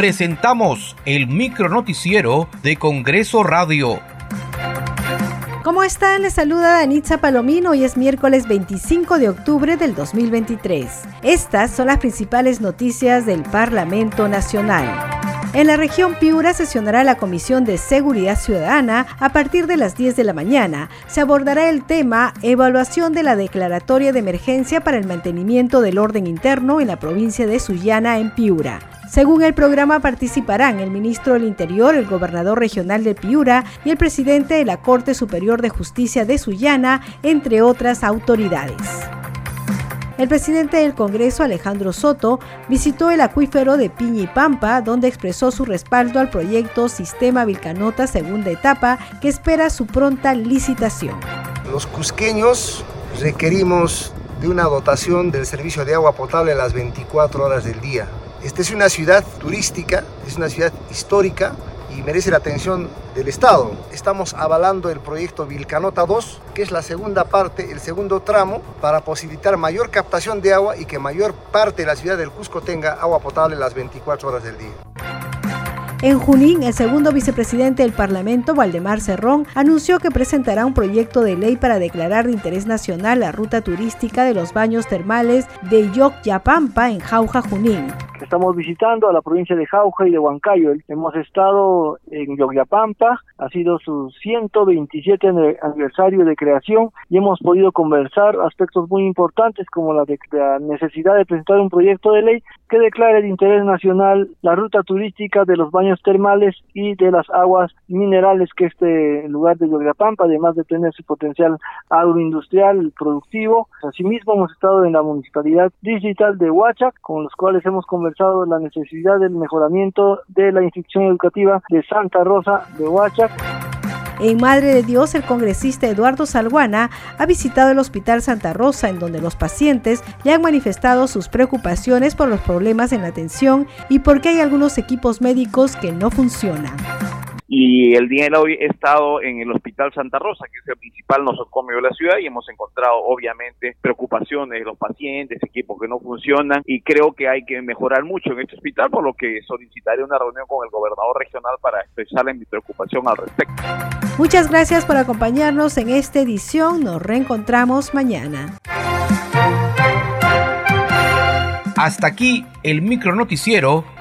presentamos el micronoticiero de Congreso Radio. ¿Cómo están? Les saluda Danitza Palomino. Hoy es miércoles 25 de octubre del 2023. Estas son las principales noticias del Parlamento Nacional. En la región Piura sesionará la Comisión de Seguridad Ciudadana a partir de las 10 de la mañana. Se abordará el tema evaluación de la declaratoria de emergencia para el mantenimiento del orden interno en la provincia de Sullana en Piura. Según el programa participarán el ministro del Interior, el gobernador regional de Piura y el presidente de la Corte Superior de Justicia de Sullana, entre otras autoridades. El presidente del Congreso, Alejandro Soto, visitó el acuífero de Piña y Pampa, donde expresó su respaldo al proyecto Sistema Vilcanota segunda etapa, que espera su pronta licitación. Los cusqueños requerimos de una dotación del servicio de agua potable a las 24 horas del día. Esta es una ciudad turística, es una ciudad histórica, y merece la atención del Estado. Estamos avalando el proyecto Vilcanota 2, que es la segunda parte, el segundo tramo, para posibilitar mayor captación de agua y que mayor parte de la ciudad del Cusco tenga agua potable las 24 horas del día. En Junín, el segundo vicepresidente del Parlamento, Valdemar Cerrón, anunció que presentará un proyecto de ley para declarar de interés nacional la ruta turística de los baños termales de Yocyapampa en Jauja, Junín. Estamos visitando a la provincia de Jauja y de Huancayo. Hemos estado en Yogyapampa, ha sido su 127 aniversario de creación y hemos podido conversar aspectos muy importantes como la, de, necesidad de presentar un proyecto de ley que declare de interés nacional la ruta turística de los baños termales y de las aguas minerales que este lugar de Yogyapampa, además de tener su potencial agroindustrial productivo. Asimismo, hemos estado en la municipalidad digital de Huachac, con los cuales hemos conversado la necesidad del mejoramiento de la institución educativa de Santa Rosa de Huachac. En Madre de Dios, el congresista Eduardo Salguana ha visitado el Hospital Santa Rosa, en donde los pacientes le han manifestado sus preocupaciones por los problemas en la atención y porque hay algunos equipos médicos que no funcionan. Y el día de hoy he estado en el Hospital Santa Rosa, que es el principal nosocomio de la ciudad, y hemos encontrado obviamente preocupaciones de los pacientes, equipos que no funcionan, y creo que hay que mejorar mucho en este hospital, por lo que solicitaré una reunión con el gobernador regional para expresarle mi preocupación al respecto. Muchas gracias por acompañarnos en esta edición. Nos reencontramos mañana. Hasta aquí el micro noticiero